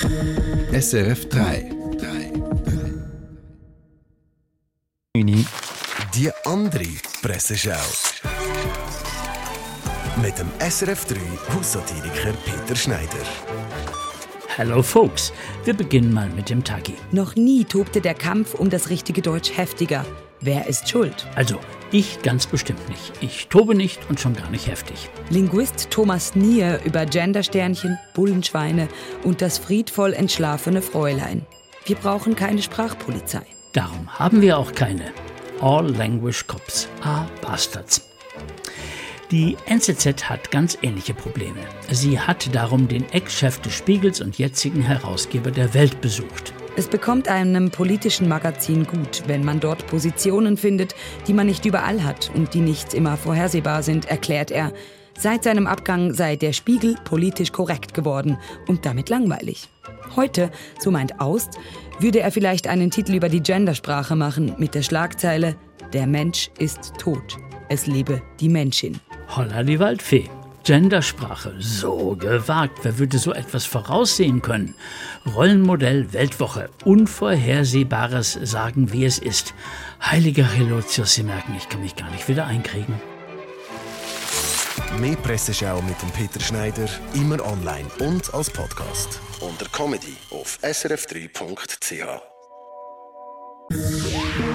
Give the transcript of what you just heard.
SRF 3. Die andere Presseschau. Mit dem SRF 3 Haussatiriker Peter Schneider. Hello Folks, wir beginnen mal mit dem Tagi. Noch nie tobte der Kampf um das richtige Deutsch heftiger. Wer ist schuld? Also, ich ganz bestimmt nicht. Ich tobe nicht und schon gar nicht heftig. Linguist Thomas Nier über Gendersternchen, Bullenschweine und das friedvoll entschlafene Fräulein. Wir brauchen keine Sprachpolizei. Darum haben wir auch keine. All Language Cops are Bastards. Die NZZ hat ganz ähnliche Probleme. Sie hat darum den Ex-Chef des Spiegels und jetzigen Herausgeber der Welt besucht. Es bekommt einem politischen Magazin gut, wenn man dort Positionen findet, die man nicht überall hat und die nicht immer vorhersehbar sind, erklärt er. Seit seinem Abgang sei der Spiegel politisch korrekt geworden und damit langweilig. Heute, so meint Aust, würde er vielleicht einen Titel über die Gendersprache machen mit der Schlagzeile Der Mensch ist tot. Es lebe die Menschin. Holla die Waldfee. Gendersprache, so gewagt. Wer würde so etwas voraussehen können? Rollenmodell Weltwoche. Unvorhersehbares sagen, wie es ist. Heiliger Relotius, Sie merken, ich kann mich gar nicht wieder einkriegen. Mehr Presseschau mit dem Peter Schneider, immer online und als Podcast. Unter Comedy auf srf3.ch.